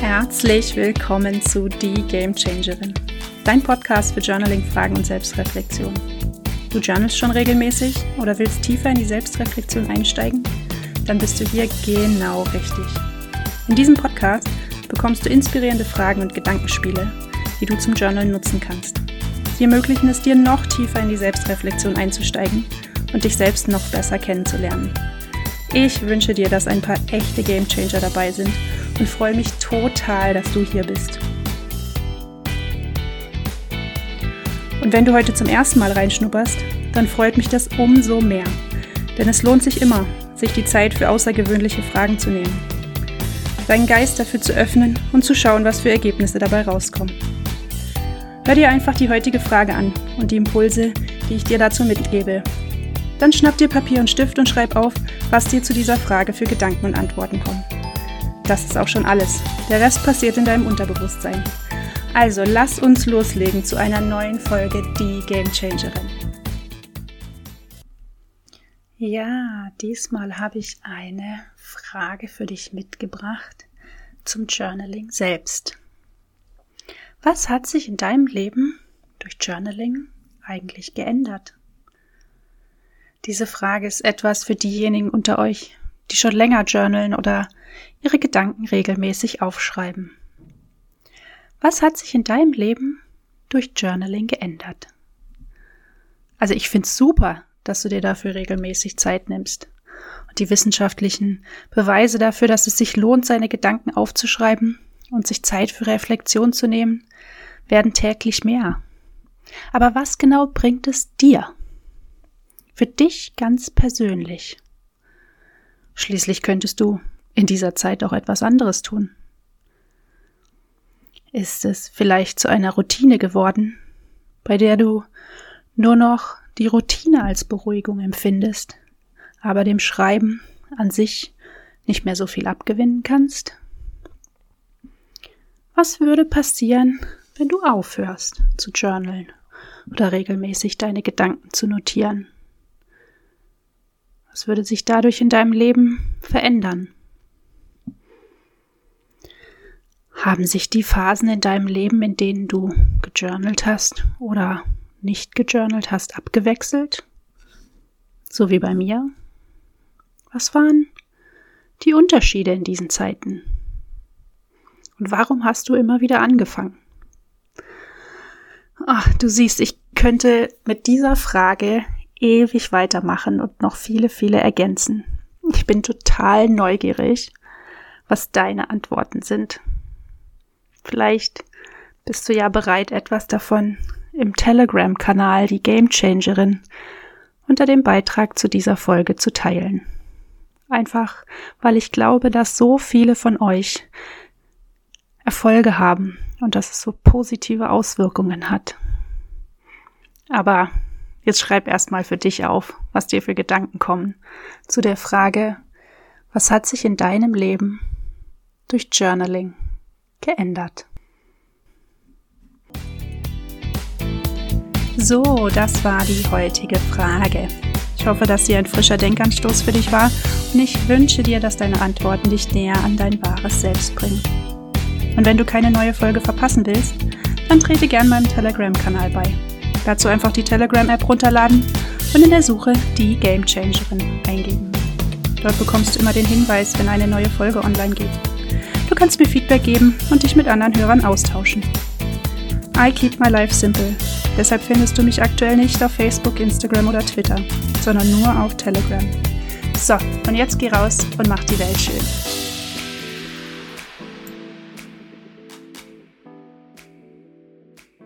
Herzlich willkommen zu Die Game Changerin, dein Podcast für Journaling, Fragen und Selbstreflexion. Du journalst schon regelmäßig oder willst tiefer in die Selbstreflexion einsteigen? Dann bist du hier genau richtig. In diesem Podcast bekommst du inspirierende Fragen und Gedankenspiele, die du zum Journalen nutzen kannst. Sie ermöglichen es dir, noch tiefer in die Selbstreflexion einzusteigen und dich selbst noch besser kennenzulernen. Ich wünsche dir, dass ein paar echte Gamechanger dabei sind und freue mich total, dass du hier bist. Und wenn du heute zum ersten Mal reinschnupperst, dann freut mich das umso mehr. Denn es lohnt sich immer, sich die Zeit für außergewöhnliche Fragen zu nehmen. Deinen Geist dafür zu öffnen und zu schauen, was für Ergebnisse dabei rauskommen. Hör dir einfach die heutige Frage an und die Impulse, die ich dir dazu mitgebe. Dann schnapp dir Papier und Stift und schreib auf, was dir zu dieser Frage für Gedanken und Antworten kommen. Das ist auch schon alles. Der Rest passiert in deinem Unterbewusstsein. Also lass uns loslegen zu einer neuen Folge Die Game Changerin. Ja, diesmal habe ich eine Frage für dich mitgebracht zum Journaling selbst. Was hat sich in deinem Leben durch Journaling eigentlich geändert? Diese Frage ist etwas für diejenigen unter euch, die schon länger journalen oder ihre Gedanken regelmäßig aufschreiben. Was hat sich in deinem Leben durch Journaling geändert? Also ich finde es super, dass du dir dafür regelmäßig Zeit nimmst. Und die wissenschaftlichen Beweise dafür, dass es sich lohnt, seine Gedanken aufzuschreiben und sich Zeit für Reflexion zu nehmen, werden täglich mehr. Aber was genau bringt es dir? Für dich ganz persönlich. Schließlich könntest du in dieser Zeit auch etwas anderes tun. Ist es vielleicht zu einer Routine geworden, bei der du nur noch die Routine als Beruhigung empfindest, aber dem Schreiben an sich nicht mehr so viel abgewinnen kannst? Was würde passieren, wenn du aufhörst zu journalen oder regelmäßig deine Gedanken zu notieren? Was würde sich dadurch in deinem Leben verändern? Haben sich die Phasen in deinem Leben, in denen du gejournalt hast oder nicht gejournalt hast, abgewechselt? So wie bei mir? Was waren die Unterschiede in diesen Zeiten? Und warum hast du immer wieder angefangen? Ach, du siehst, ich könnte mit dieser Frage ewig weitermachen und noch viele, viele ergänzen. Ich bin total neugierig, was deine Antworten sind. Vielleicht bist du ja bereit, etwas davon im Telegram-Kanal Die Game Changerin unter dem Beitrag zu dieser Folge zu teilen. Einfach, weil ich glaube, dass so viele von euch Erfolge haben und dass es so positive Auswirkungen hat. Aber Jetzt schreib erstmal für dich auf, was dir für Gedanken kommen zu der Frage, was hat sich in deinem Leben durch Journaling geändert? So, das war die heutige Frage. Ich hoffe, dass sie ein frischer Denkanstoß für dich war und ich wünsche dir, dass deine Antworten dich näher an dein wahres Selbst bringen. Und wenn du keine neue Folge verpassen willst, dann trete gern meinem Telegram-Kanal bei. Dazu einfach die Telegram-App runterladen und in der Suche die Game Changerin eingeben. Dort bekommst du immer den Hinweis, wenn eine neue Folge online geht. Du kannst mir Feedback geben und dich mit anderen Hörern austauschen. I keep my life simple. Deshalb findest du mich aktuell nicht auf Facebook, Instagram oder Twitter, sondern nur auf Telegram. So, und jetzt geh raus und mach die Welt schön.